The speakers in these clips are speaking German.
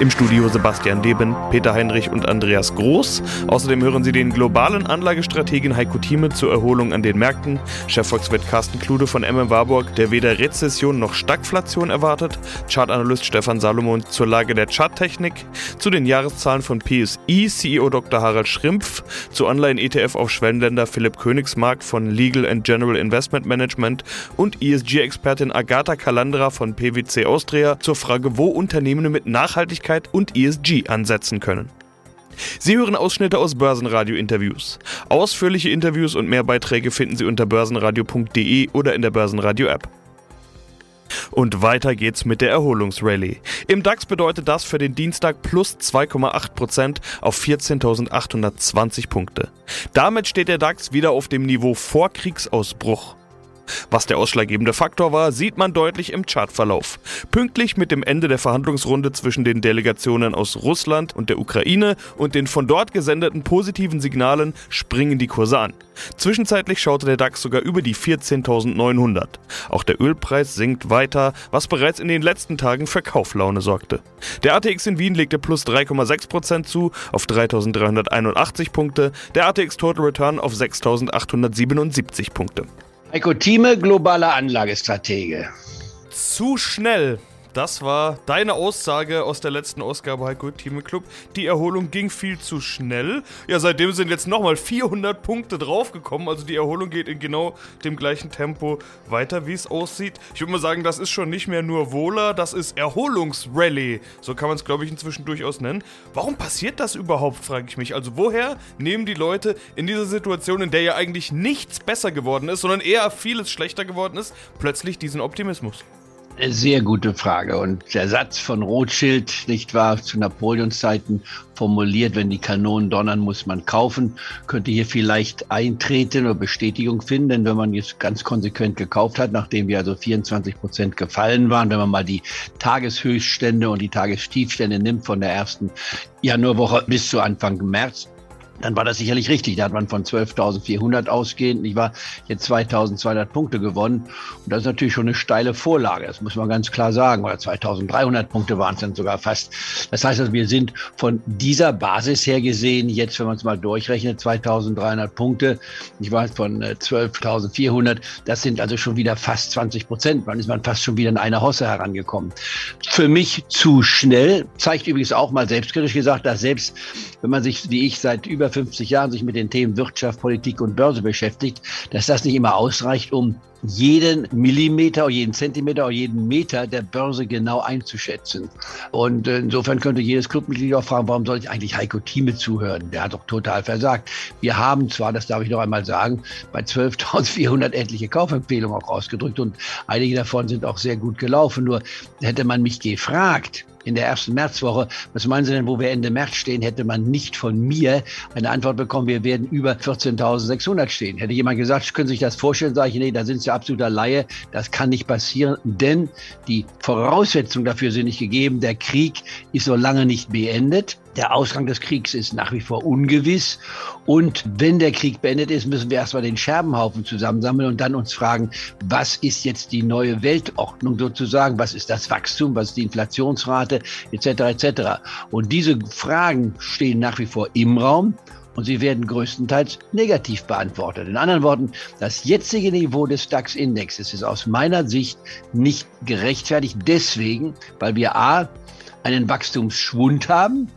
Im Studio Sebastian Leben, Peter Heinrich und Andreas Groß. Außerdem hören Sie den globalen Anlagestrategen Heiko Thieme zur Erholung an den Märkten, Chefvolkswirt Carsten Klude von MM Warburg, der weder Rezession noch Stagflation erwartet, Chartanalyst Stefan Salomon zur Lage der Charttechnik, zu den Jahreszahlen von PSI, CEO Dr. Harald Schrimpf, zu Anleihen-ETF auf Schwellenländer Philipp Königsmark von Legal and General Investment Management und ESG-Expertin Agatha Kalandra von PwC Austria zur Frage, wo Unternehmen mit Nachhaltigkeit Nachhaltigkeit und ESG ansetzen können. Sie hören Ausschnitte aus Börsenradio-Interviews. Ausführliche Interviews und mehr Beiträge finden Sie unter börsenradio.de oder in der Börsenradio-App. Und weiter geht's mit der Erholungsrallye. Im DAX bedeutet das für den Dienstag plus 2,8% auf 14.820 Punkte. Damit steht der DAX wieder auf dem Niveau vor Kriegsausbruch. Was der ausschlaggebende Faktor war, sieht man deutlich im Chartverlauf. Pünktlich mit dem Ende der Verhandlungsrunde zwischen den Delegationen aus Russland und der Ukraine und den von dort gesendeten positiven Signalen springen die Kurse an. Zwischenzeitlich schaute der DAX sogar über die 14.900. Auch der Ölpreis sinkt weiter, was bereits in den letzten Tagen für Kauflaune sorgte. Der ATX in Wien legte plus 3,6% zu auf 3.381 Punkte, der ATX Total Return auf 6.877 Punkte. Heiko Thieme, globaler Anlagestratege. Zu schnell. Das war deine Aussage aus der letzten Ausgabe Heiko Team Club. Die Erholung ging viel zu schnell. Ja, seitdem sind jetzt nochmal 400 Punkte draufgekommen. Also die Erholung geht in genau dem gleichen Tempo weiter, wie es aussieht. Ich würde mal sagen, das ist schon nicht mehr nur Wohler, das ist Erholungsrally. So kann man es, glaube ich, inzwischen durchaus nennen. Warum passiert das überhaupt, frage ich mich. Also woher nehmen die Leute in dieser Situation, in der ja eigentlich nichts besser geworden ist, sondern eher vieles schlechter geworden ist, plötzlich diesen Optimismus? Sehr gute Frage. Und der Satz von Rothschild, nicht wahr, zu Napoleons Zeiten formuliert, wenn die Kanonen donnern, muss man kaufen, könnte hier vielleicht eintreten oder Bestätigung finden. Denn wenn man jetzt ganz konsequent gekauft hat, nachdem wir also 24 Prozent gefallen waren, wenn man mal die Tageshöchststände und die Tagestiefstände nimmt von der ersten Januarwoche bis zu Anfang März, dann war das sicherlich richtig. Da hat man von 12.400 ausgehend, ich war jetzt 2.200 Punkte gewonnen. Und das ist natürlich schon eine steile Vorlage. Das muss man ganz klar sagen. Oder 2.300 Punkte waren es dann sogar fast. Das heißt, also, wir sind von dieser Basis her gesehen, jetzt, wenn man es mal durchrechnet, 2.300 Punkte. Ich war von 12.400. Äh, das sind also schon wieder fast 20 Prozent. Dann ist man fast schon wieder in eine Hosse herangekommen. Für mich zu schnell. Zeigt übrigens auch mal selbstkritisch gesagt, dass selbst wenn man sich, wie ich, seit über 50 Jahren sich mit den Themen Wirtschaft, Politik und Börse beschäftigt, dass das nicht immer ausreicht, um jeden Millimeter oder jeden Zentimeter oder jeden Meter der Börse genau einzuschätzen. Und insofern könnte jedes Clubmitglied auch fragen, warum soll ich eigentlich Heiko Thieme zuhören? Der hat doch total versagt. Wir haben zwar, das darf ich noch einmal sagen, bei 12.400 etliche Kaufempfehlungen auch ausgedrückt und einige davon sind auch sehr gut gelaufen. Nur hätte man mich gefragt, in der ersten Märzwoche. Was meinen Sie denn, wo wir Ende März stehen, hätte man nicht von mir eine Antwort bekommen, wir werden über 14.600 stehen. Hätte jemand gesagt, können Sie sich das vorstellen, sage ich, nee, da sind Sie absoluter Laie, das kann nicht passieren, denn die Voraussetzungen dafür sind nicht gegeben. Der Krieg ist so lange nicht beendet. Der Ausgang des Kriegs ist nach wie vor ungewiss. Und wenn der Krieg beendet ist, müssen wir erstmal den Scherbenhaufen zusammensammeln und dann uns fragen, was ist jetzt die neue Weltordnung sozusagen? Was ist das Wachstum? Was ist die Inflationsrate? Etc. etc. Und diese Fragen stehen nach wie vor im Raum und sie werden größtenteils negativ beantwortet. In anderen Worten, das jetzige Niveau des DAX-Indexes ist aus meiner Sicht nicht gerechtfertigt deswegen, weil wir a einen Wachstumsschwund haben,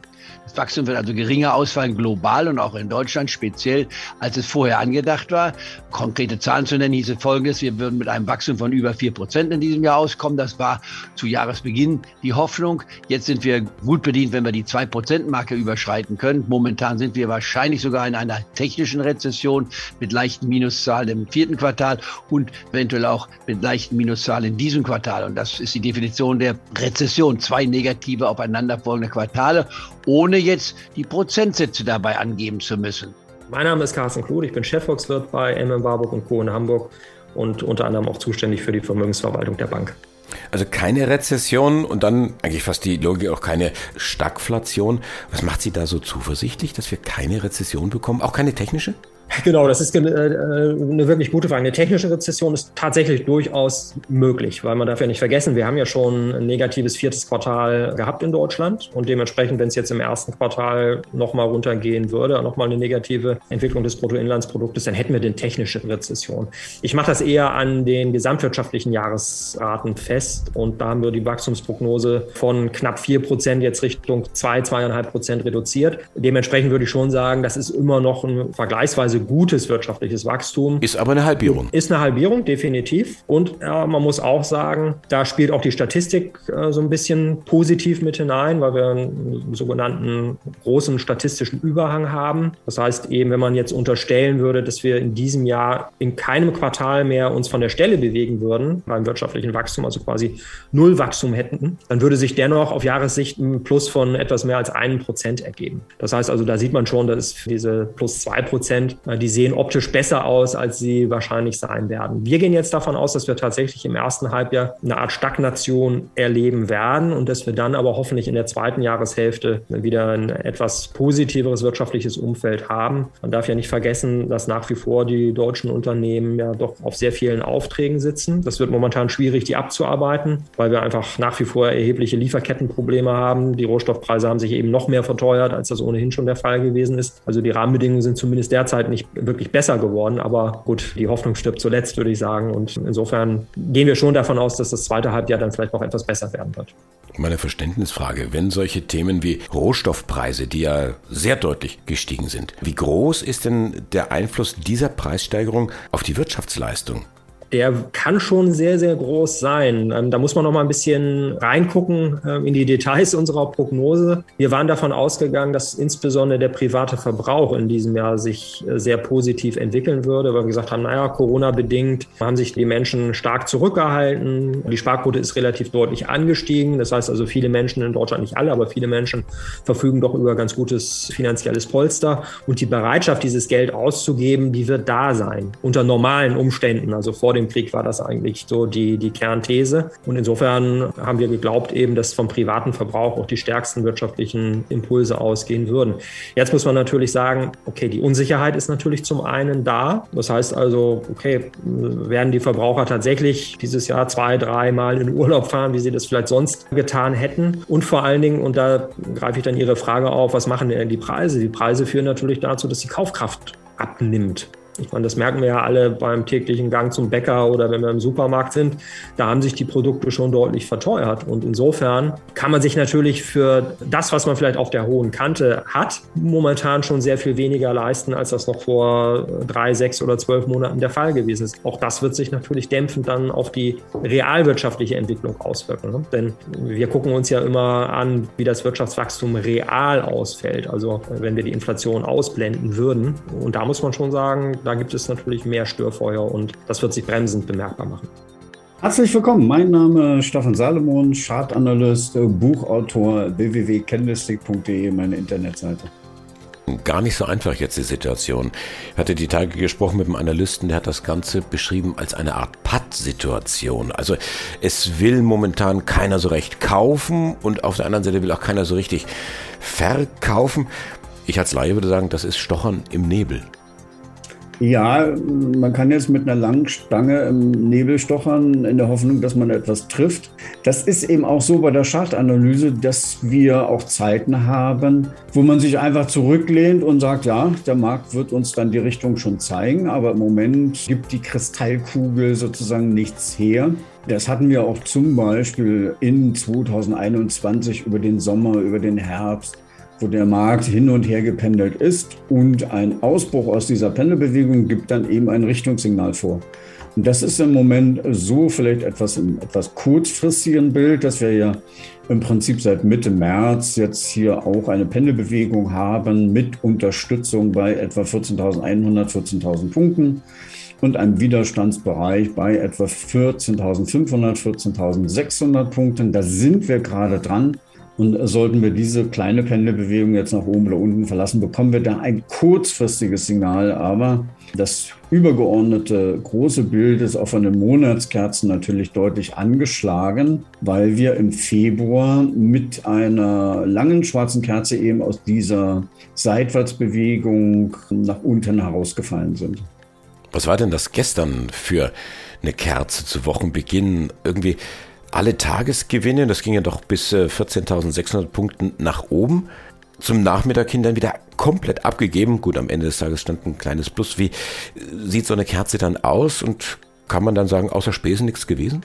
das Wachstum wird also geringer ausfallen, global und auch in Deutschland speziell, als es vorher angedacht war. Konkrete Zahlen zu nennen hieße folgendes, wir würden mit einem Wachstum von über vier Prozent in diesem Jahr auskommen. Das war zu Jahresbeginn die Hoffnung. Jetzt sind wir gut bedient, wenn wir die zwei Prozent Marke überschreiten können. Momentan sind wir wahrscheinlich sogar in einer technischen Rezession mit leichten Minuszahlen im vierten Quartal und eventuell auch mit leichten Minuszahlen in diesem Quartal. Und das ist die Definition der Rezession. Zwei negative aufeinanderfolgende Quartale ohne jetzt die Prozentsätze dabei angeben zu müssen. Mein Name ist Carsten Kluth, ich bin Chefvolkswirt bei MM Warburg und Co. in Hamburg und unter anderem auch zuständig für die Vermögensverwaltung der Bank. Also keine Rezession und dann eigentlich fast die Logik auch keine Stagflation. Was macht Sie da so zuversichtlich, dass wir keine Rezession bekommen? Auch keine technische? Genau, das ist äh, eine wirklich gute Frage. Eine technische Rezession ist tatsächlich durchaus möglich, weil man darf ja nicht vergessen, wir haben ja schon ein negatives viertes Quartal gehabt in Deutschland und dementsprechend, wenn es jetzt im ersten Quartal nochmal runtergehen würde, nochmal eine negative Entwicklung des Bruttoinlandsproduktes, dann hätten wir eine technische Rezession. Ich mache das eher an den gesamtwirtschaftlichen Jahresraten fest und da haben wir die Wachstumsprognose von knapp vier Prozent jetzt Richtung zwei, zweieinhalb Prozent reduziert. Dementsprechend würde ich schon sagen, das ist immer noch ein vergleichsweise gutes wirtschaftliches Wachstum. Ist aber eine Halbierung. Ist eine Halbierung, definitiv. Und ja, man muss auch sagen, da spielt auch die Statistik äh, so ein bisschen positiv mit hinein, weil wir einen sogenannten großen statistischen Überhang haben. Das heißt eben, wenn man jetzt unterstellen würde, dass wir in diesem Jahr in keinem Quartal mehr uns von der Stelle bewegen würden beim wirtschaftlichen Wachstum, also quasi null Wachstum hätten, dann würde sich dennoch auf Jahressicht ein Plus von etwas mehr als einem Prozent ergeben. Das heißt also, da sieht man schon, dass diese plus zwei Prozent die sehen optisch besser aus, als sie wahrscheinlich sein werden. Wir gehen jetzt davon aus, dass wir tatsächlich im ersten Halbjahr eine Art Stagnation erleben werden und dass wir dann aber hoffentlich in der zweiten Jahreshälfte wieder ein etwas positiveres wirtschaftliches Umfeld haben. Man darf ja nicht vergessen, dass nach wie vor die deutschen Unternehmen ja doch auf sehr vielen Aufträgen sitzen. Das wird momentan schwierig, die abzuarbeiten, weil wir einfach nach wie vor erhebliche Lieferkettenprobleme haben. Die Rohstoffpreise haben sich eben noch mehr verteuert, als das ohnehin schon der Fall gewesen ist. Also die Rahmenbedingungen sind zumindest derzeit nicht nicht wirklich besser geworden. Aber gut, die Hoffnung stirbt zuletzt, würde ich sagen. Und insofern gehen wir schon davon aus, dass das zweite Halbjahr dann vielleicht noch etwas besser werden wird. Meine Verständnisfrage, wenn solche Themen wie Rohstoffpreise, die ja sehr deutlich gestiegen sind, wie groß ist denn der Einfluss dieser Preissteigerung auf die Wirtschaftsleistung? Der kann schon sehr, sehr groß sein. Ähm, da muss man noch mal ein bisschen reingucken ähm, in die Details unserer Prognose. Wir waren davon ausgegangen, dass insbesondere der private Verbrauch in diesem Jahr sich äh, sehr positiv entwickeln würde, weil wir gesagt haben, naja, Corona-bedingt haben sich die Menschen stark zurückgehalten. Die Sparquote ist relativ deutlich angestiegen. Das heißt also, viele Menschen in Deutschland, nicht alle, aber viele Menschen verfügen doch über ganz gutes finanzielles Polster. Und die Bereitschaft, dieses Geld auszugeben, die wird da sein, unter normalen Umständen, also vor dem dem Krieg war das eigentlich so die, die Kernthese. Und insofern haben wir geglaubt eben, dass vom privaten Verbrauch auch die stärksten wirtschaftlichen Impulse ausgehen würden. Jetzt muss man natürlich sagen, okay, die Unsicherheit ist natürlich zum einen da. Das heißt also, okay, werden die Verbraucher tatsächlich dieses Jahr zwei, dreimal in Urlaub fahren, wie sie das vielleicht sonst getan hätten? Und vor allen Dingen, und da greife ich dann Ihre Frage auf, was machen denn die Preise? Die Preise führen natürlich dazu, dass die Kaufkraft abnimmt. Ich meine, das merken wir ja alle beim täglichen Gang zum Bäcker oder wenn wir im Supermarkt sind. Da haben sich die Produkte schon deutlich verteuert. Und insofern kann man sich natürlich für das, was man vielleicht auf der hohen Kante hat, momentan schon sehr viel weniger leisten, als das noch vor drei, sechs oder zwölf Monaten der Fall gewesen ist. Auch das wird sich natürlich dämpfend dann auf die realwirtschaftliche Entwicklung auswirken. Ne? Denn wir gucken uns ja immer an, wie das Wirtschaftswachstum real ausfällt. Also wenn wir die Inflation ausblenden würden. Und da muss man schon sagen, da gibt es natürlich mehr Störfeuer und das wird sich bremsend bemerkbar machen. Herzlich willkommen, mein Name ist Stefan Salomon, Chartanalyst, Buchautor, www.candlestick.de, meine Internetseite. Gar nicht so einfach jetzt die Situation. Ich hatte die Tage gesprochen mit einem Analysten, der hat das Ganze beschrieben als eine Art Patt-Situation. Also es will momentan keiner so recht kaufen und auf der anderen Seite will auch keiner so richtig verkaufen. Ich als Laie würde sagen, das ist Stochern im Nebel. Ja, man kann jetzt mit einer langen Stange im Nebel stochern, in der Hoffnung, dass man etwas trifft. Das ist eben auch so bei der Chartanalyse, dass wir auch Zeiten haben, wo man sich einfach zurücklehnt und sagt, ja, der Markt wird uns dann die Richtung schon zeigen, aber im Moment gibt die Kristallkugel sozusagen nichts her. Das hatten wir auch zum Beispiel in 2021 über den Sommer, über den Herbst wo der Markt hin und her gependelt ist und ein Ausbruch aus dieser Pendelbewegung gibt dann eben ein Richtungssignal vor. Und das ist im Moment so vielleicht etwas im etwas kurzfristigen Bild, dass wir ja im Prinzip seit Mitte März jetzt hier auch eine Pendelbewegung haben mit Unterstützung bei etwa 14.100, 14.000 Punkten und einem Widerstandsbereich bei etwa 14.500, 14.600 Punkten. Da sind wir gerade dran. Und sollten wir diese kleine Pendelbewegung jetzt nach oben oder unten verlassen, bekommen wir da ein kurzfristiges Signal. Aber das übergeordnete große Bild ist auch von den Monatskerzen natürlich deutlich angeschlagen, weil wir im Februar mit einer langen schwarzen Kerze eben aus dieser Seitwärtsbewegung nach unten herausgefallen sind. Was war denn das gestern für eine Kerze zu Wochenbeginn? Irgendwie alle Tagesgewinne, das ging ja doch bis 14.600 äh, Punkten nach oben. Zum Nachmittag hin dann wieder komplett abgegeben. Gut, am Ende des Tages stand ein kleines Plus. Wie sieht so eine Kerze dann aus und kann man dann sagen, außer Spesen nichts gewesen?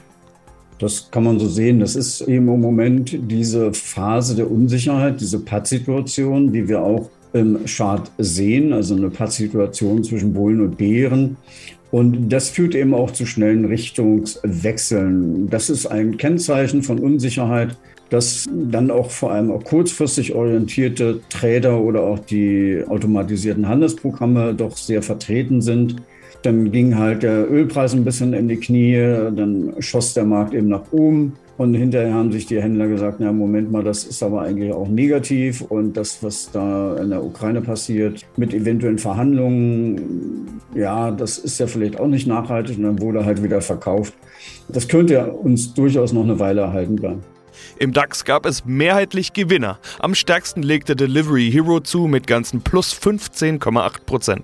Das kann man so sehen. Das ist eben im Moment diese Phase der Unsicherheit, diese Pattsituation, die wir auch im Chart sehen, also eine Pattsituation zwischen Bullen und Bären. Und das führt eben auch zu schnellen Richtungswechseln. Das ist ein Kennzeichen von Unsicherheit, dass dann auch vor allem auch kurzfristig orientierte Trader oder auch die automatisierten Handelsprogramme doch sehr vertreten sind. Dann ging halt der Ölpreis ein bisschen in die Knie, dann schoss der Markt eben nach oben. Und hinterher haben sich die Händler gesagt, na Moment mal, das ist aber eigentlich auch negativ. Und das, was da in der Ukraine passiert, mit eventuellen Verhandlungen, ja, das ist ja vielleicht auch nicht nachhaltig. Und dann wurde halt wieder verkauft. Das könnte uns durchaus noch eine Weile erhalten bleiben. Im DAX gab es mehrheitlich Gewinner. Am stärksten legte Delivery Hero zu mit ganzen plus 15,8%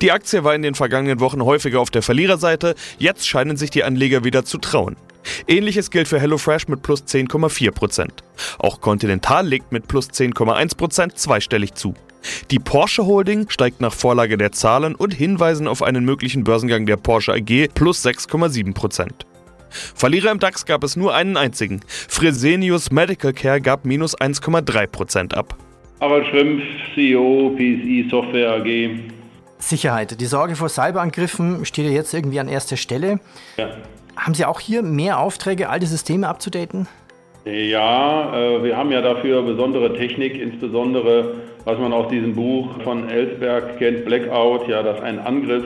Die Aktie war in den vergangenen Wochen häufiger auf der Verliererseite. Jetzt scheinen sich die Anleger wieder zu trauen. Ähnliches gilt für HelloFresh mit plus 10,4%. Auch Continental legt mit plus 10,1% zweistellig zu. Die Porsche Holding steigt nach Vorlage der Zahlen und Hinweisen auf einen möglichen Börsengang der Porsche AG plus 6,7%. Verlierer im DAX gab es nur einen einzigen. Fresenius Medical Care gab minus 1,3% ab. Harald Schrimpf, CEO PSI Software AG. Sicherheit. Die Sorge vor Cyberangriffen steht ja jetzt irgendwie an erster Stelle. Ja. Haben Sie auch hier mehr Aufträge, alte Systeme abzudaten? Ja, äh, wir haben ja dafür besondere Technik, insbesondere was man aus diesem Buch von Ellsberg kennt, Blackout, ja, dass ein Angriff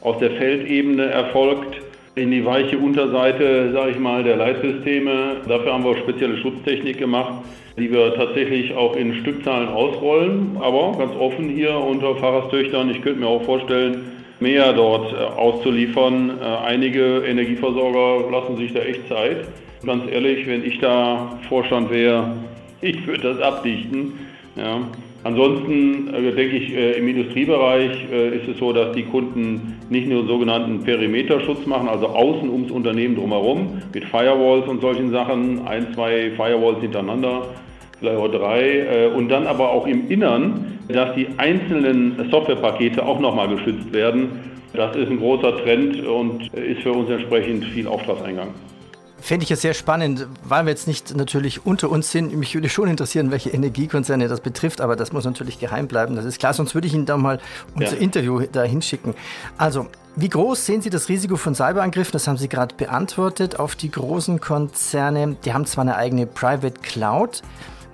aus der Feldebene erfolgt in die weiche Unterseite, sage ich mal, der Leitsysteme. Dafür haben wir spezielle Schutztechnik gemacht, die wir tatsächlich auch in Stückzahlen ausrollen, aber ganz offen hier unter Pfarrerstöchtern. Ich könnte mir auch vorstellen, mehr dort äh, auszuliefern. Äh, einige Energieversorger lassen sich da echt Zeit. Ganz ehrlich, wenn ich da Vorstand wäre, ich würde das abdichten. Ja. Ansonsten äh, denke ich, im Industriebereich ist es so, dass die Kunden nicht nur sogenannten Perimeterschutz machen, also außen ums Unternehmen drumherum, mit Firewalls und solchen Sachen, ein, zwei Firewalls hintereinander, vielleicht auch drei, und dann aber auch im Innern dass die einzelnen Softwarepakete auch nochmal geschützt werden. Das ist ein großer Trend und ist für uns entsprechend viel Auftragseingang. Fände ich ja sehr spannend, weil wir jetzt nicht natürlich unter uns sind. Mich würde schon interessieren, welche Energiekonzerne das betrifft, aber das muss natürlich geheim bleiben. Das ist klar, sonst würde ich Ihnen da mal unser ja. Interview da hinschicken. Also, wie groß sehen Sie das Risiko von Cyberangriffen? Das haben Sie gerade beantwortet. Auf die großen Konzerne, die haben zwar eine eigene Private Cloud,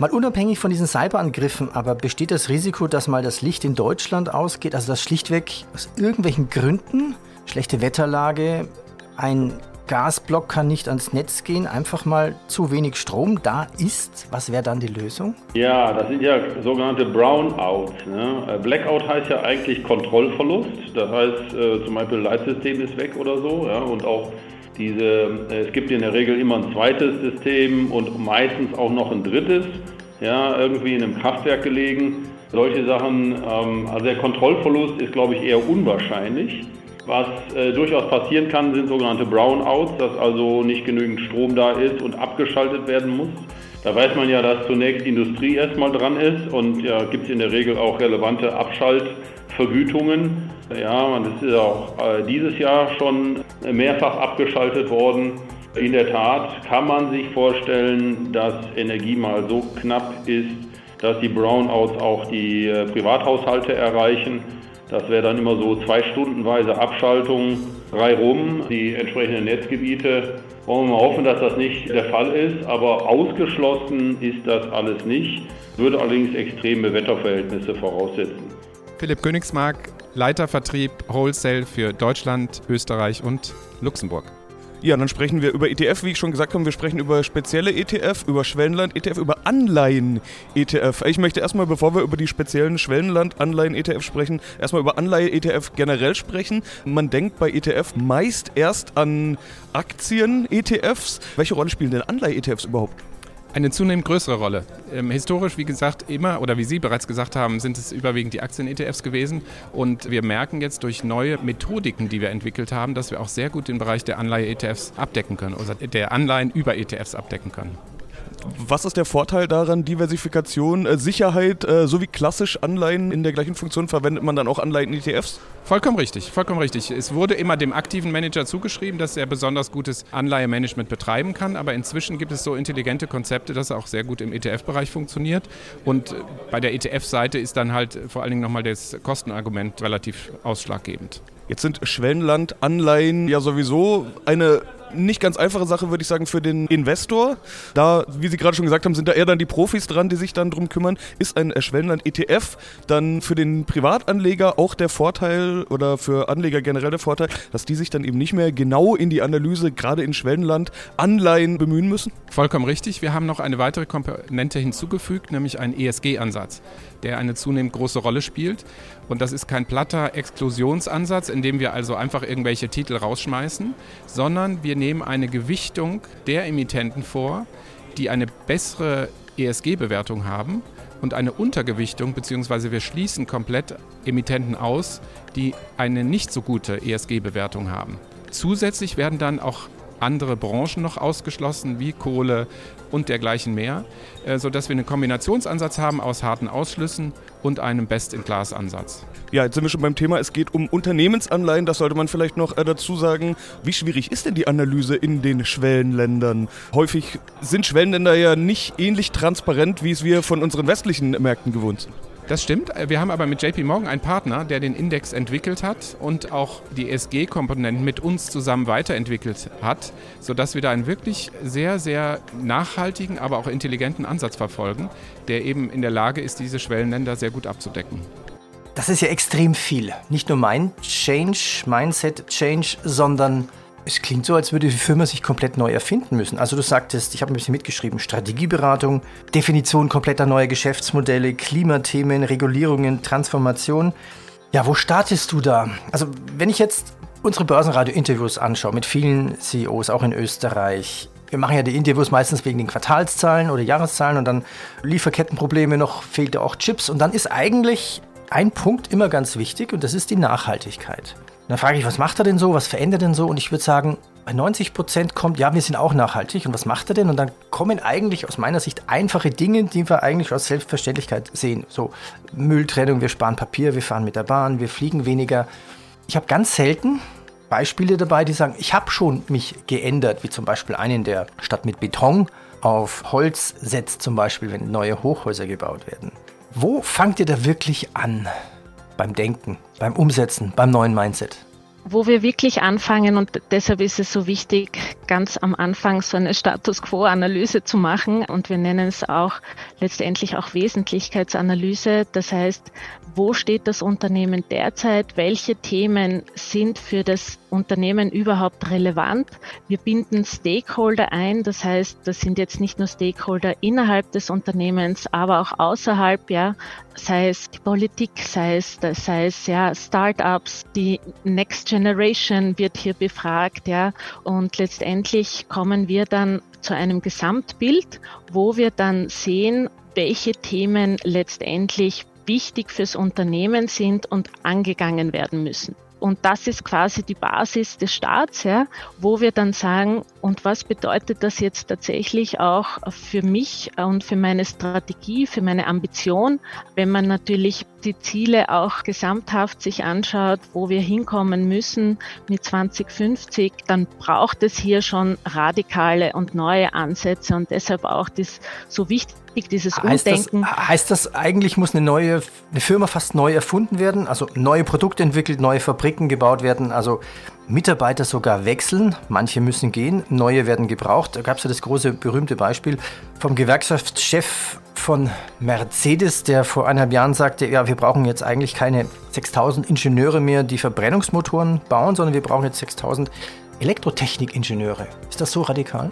Mal unabhängig von diesen Cyberangriffen, aber besteht das Risiko, dass mal das Licht in Deutschland ausgeht, also dass schlichtweg aus irgendwelchen Gründen, schlechte Wetterlage, ein Gasblock kann nicht ans Netz gehen, einfach mal zu wenig Strom da ist, was wäre dann die Lösung? Ja, das sind ja sogenannte Brownouts. Ne? Äh, Blackout heißt ja eigentlich Kontrollverlust. Das heißt äh, zum Beispiel Leitsystem ist weg oder so. Ja? Und auch diese, äh, es gibt in der Regel immer ein zweites System und meistens auch noch ein drittes, ja, irgendwie in einem Kraftwerk gelegen. Solche Sachen, ähm, also der Kontrollverlust ist, glaube ich, eher unwahrscheinlich. Was äh, durchaus passieren kann, sind sogenannte Brownouts, dass also nicht genügend Strom da ist und abgeschaltet werden muss. Da weiß man ja, dass zunächst Industrie erstmal dran ist und ja, gibt es in der Regel auch relevante Abschaltvergütungen. Ja, es ist auch äh, dieses Jahr schon mehrfach abgeschaltet worden. In der Tat kann man sich vorstellen, dass Energie mal so knapp ist, dass die Brownouts auch die äh, Privathaushalte erreichen. Das wäre dann immer so zwei Stundenweise Abschaltung, drei rum, die entsprechenden Netzgebiete. Wollen wir mal hoffen, dass das nicht der Fall ist, aber ausgeschlossen ist das alles nicht, würde allerdings extreme Wetterverhältnisse voraussetzen. Philipp Königsmark, Leitervertrieb Wholesale für Deutschland, Österreich und Luxemburg. Ja, dann sprechen wir über ETF, wie ich schon gesagt habe. Wir sprechen über spezielle ETF, über Schwellenland-ETF, über Anleihen-ETF. Ich möchte erstmal, bevor wir über die speziellen Schwellenland-Anleihen-ETF sprechen, erstmal über Anleihe-ETF generell sprechen. Man denkt bei ETF meist erst an Aktien-ETFs. Welche Rolle spielen denn Anleihe-ETFs überhaupt? Eine zunehmend größere Rolle. Ähm, historisch, wie gesagt, immer oder wie Sie bereits gesagt haben, sind es überwiegend die Aktien-ETFs gewesen. Und wir merken jetzt durch neue Methodiken, die wir entwickelt haben, dass wir auch sehr gut den Bereich der Anleihe-ETFs abdecken können, oder der Anleihen über ETFs abdecken können. Was ist der Vorteil daran? Diversifikation, äh, Sicherheit, äh, so wie klassisch Anleihen in der gleichen Funktion verwendet man dann auch Anleihen in ETFs? Vollkommen richtig, vollkommen richtig. Es wurde immer dem aktiven Manager zugeschrieben, dass er besonders gutes Anleihemanagement betreiben kann, aber inzwischen gibt es so intelligente Konzepte, dass er auch sehr gut im ETF-Bereich funktioniert. Und äh, bei der ETF-Seite ist dann halt vor allen Dingen nochmal das Kostenargument relativ ausschlaggebend. Jetzt sind Schwellenland-Anleihen ja sowieso eine nicht ganz einfache Sache, würde ich sagen, für den Investor. Da, wie Sie gerade schon gesagt haben, sind da eher dann die Profis dran, die sich dann drum kümmern. Ist ein Schwellenland-ETF dann für den Privatanleger auch der Vorteil oder für Anleger generell der Vorteil, dass die sich dann eben nicht mehr genau in die Analyse, gerade in Schwellenland, Anleihen bemühen müssen? Vollkommen richtig. Wir haben noch eine weitere Komponente hinzugefügt, nämlich einen ESG-Ansatz, der eine zunehmend große Rolle spielt. Und das ist kein platter Exklusionsansatz, in dem wir also einfach irgendwelche Titel rausschmeißen, sondern wir nehmen eine Gewichtung der Emittenten vor, die eine bessere ESG-Bewertung haben und eine Untergewichtung, beziehungsweise wir schließen komplett Emittenten aus, die eine nicht so gute ESG-Bewertung haben. Zusätzlich werden dann auch andere Branchen noch ausgeschlossen, wie Kohle und dergleichen mehr, äh, sodass wir einen Kombinationsansatz haben aus harten Ausschlüssen und einem Best-in-Class-Ansatz. Ja, jetzt sind wir schon beim Thema, es geht um Unternehmensanleihen, das sollte man vielleicht noch äh, dazu sagen. Wie schwierig ist denn die Analyse in den Schwellenländern? Häufig sind Schwellenländer ja nicht ähnlich transparent, wie es wir von unseren westlichen Märkten gewohnt sind. Das stimmt. Wir haben aber mit JP Morgan einen Partner, der den Index entwickelt hat und auch die ESG-Komponenten mit uns zusammen weiterentwickelt hat, sodass wir da einen wirklich sehr, sehr nachhaltigen, aber auch intelligenten Ansatz verfolgen, der eben in der Lage ist, diese Schwellenländer sehr gut abzudecken. Das ist ja extrem viel. Nicht nur mein Change, Mindset Change, sondern es klingt so, als würde die Firma sich komplett neu erfinden müssen. Also du sagtest, ich habe ein bisschen mitgeschrieben, Strategieberatung, Definition kompletter neuer Geschäftsmodelle, Klimathemen, Regulierungen, Transformation. Ja, wo startest du da? Also wenn ich jetzt unsere Börsenradio-Interviews anschaue mit vielen CEOs, auch in Österreich, wir machen ja die Interviews meistens wegen den Quartalszahlen oder Jahreszahlen und dann Lieferkettenprobleme noch, fehlt auch Chips und dann ist eigentlich ein Punkt immer ganz wichtig und das ist die Nachhaltigkeit dann frage ich, was macht er denn so, was verändert denn so? Und ich würde sagen, bei 90 Prozent kommt, ja, wir sind auch nachhaltig. Und was macht er denn? Und dann kommen eigentlich aus meiner Sicht einfache Dinge, die wir eigentlich als Selbstverständlichkeit sehen. So Mülltrennung, wir sparen Papier, wir fahren mit der Bahn, wir fliegen weniger. Ich habe ganz selten Beispiele dabei, die sagen, ich habe schon mich geändert, wie zum Beispiel einen, der statt mit Beton auf Holz setzt, zum Beispiel, wenn neue Hochhäuser gebaut werden. Wo fangt ihr da wirklich an? Beim Denken, beim Umsetzen, beim neuen Mindset? Wo wir wirklich anfangen und deshalb ist es so wichtig, ganz am Anfang so eine Status Quo-Analyse zu machen und wir nennen es auch letztendlich auch Wesentlichkeitsanalyse. Das heißt, wo steht das Unternehmen derzeit? Welche Themen sind für das Unternehmen überhaupt relevant? Wir binden Stakeholder ein. Das heißt, das sind jetzt nicht nur Stakeholder innerhalb des Unternehmens, aber auch außerhalb, ja, sei es die Politik, sei es, sei es ja Startups, die Next Generation wird hier befragt, ja, und letztendlich kommen wir dann zu einem Gesamtbild, wo wir dann sehen, welche Themen letztendlich wichtig fürs Unternehmen sind und angegangen werden müssen. Und das ist quasi die Basis des Staats, ja, wo wir dann sagen, und was bedeutet das jetzt tatsächlich auch für mich und für meine Strategie, für meine Ambition, wenn man natürlich die Ziele auch gesamthaft sich anschaut, wo wir hinkommen müssen mit 2050, dann braucht es hier schon radikale und neue Ansätze und deshalb auch das so wichtig dieses heißt Umdenken. Das, heißt das eigentlich muss eine neue eine Firma fast neu erfunden werden, also neue Produkte entwickelt, neue Fabriken gebaut werden, also Mitarbeiter sogar wechseln, manche müssen gehen, neue werden gebraucht. Da gab es ja das große berühmte Beispiel vom Gewerkschaftschef von Mercedes, der vor eineinhalb Jahren sagte, ja, wir brauchen jetzt eigentlich keine 6000 Ingenieure mehr, die Verbrennungsmotoren bauen, sondern wir brauchen jetzt 6000 Elektrotechnikingenieure. Ist das so radikal?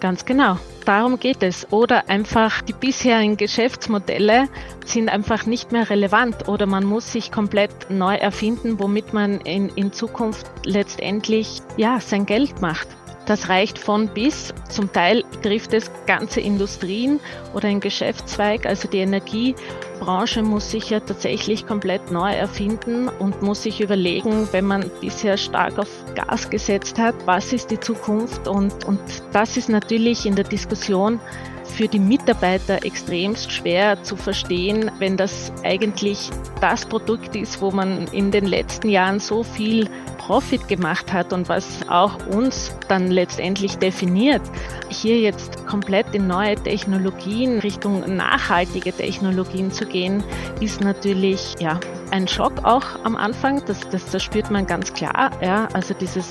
Ganz genau. Darum geht es. Oder einfach die bisherigen Geschäftsmodelle sind einfach nicht mehr relevant oder man muss sich komplett neu erfinden, womit man in, in Zukunft letztendlich ja, sein Geld macht. Das reicht von bis. Zum Teil betrifft es ganze Industrien oder ein Geschäftszweig. Also die Energiebranche muss sich ja tatsächlich komplett neu erfinden und muss sich überlegen, wenn man bisher stark auf Gas gesetzt hat, was ist die Zukunft? Und, und das ist natürlich in der Diskussion für die Mitarbeiter extremst schwer zu verstehen, wenn das eigentlich das Produkt ist, wo man in den letzten Jahren so viel Profit gemacht hat und was auch uns dann letztendlich definiert. Hier jetzt komplett in neue Technologien, Richtung nachhaltige Technologien zu gehen, ist natürlich ja, ein Schock auch am Anfang. Das, das, das spürt man ganz klar. Ja. Also dieses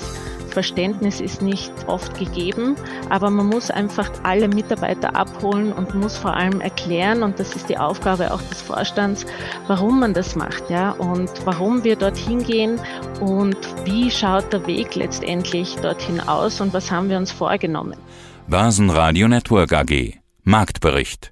Verständnis ist nicht oft gegeben, aber man muss einfach alle Mitarbeiter abholen und muss vor allem erklären, und das ist die Aufgabe auch des Vorstands, warum man das macht, ja, und warum wir dorthin gehen und wie schaut der Weg letztendlich dorthin aus und was haben wir uns vorgenommen. Börsenradio Network AG Marktbericht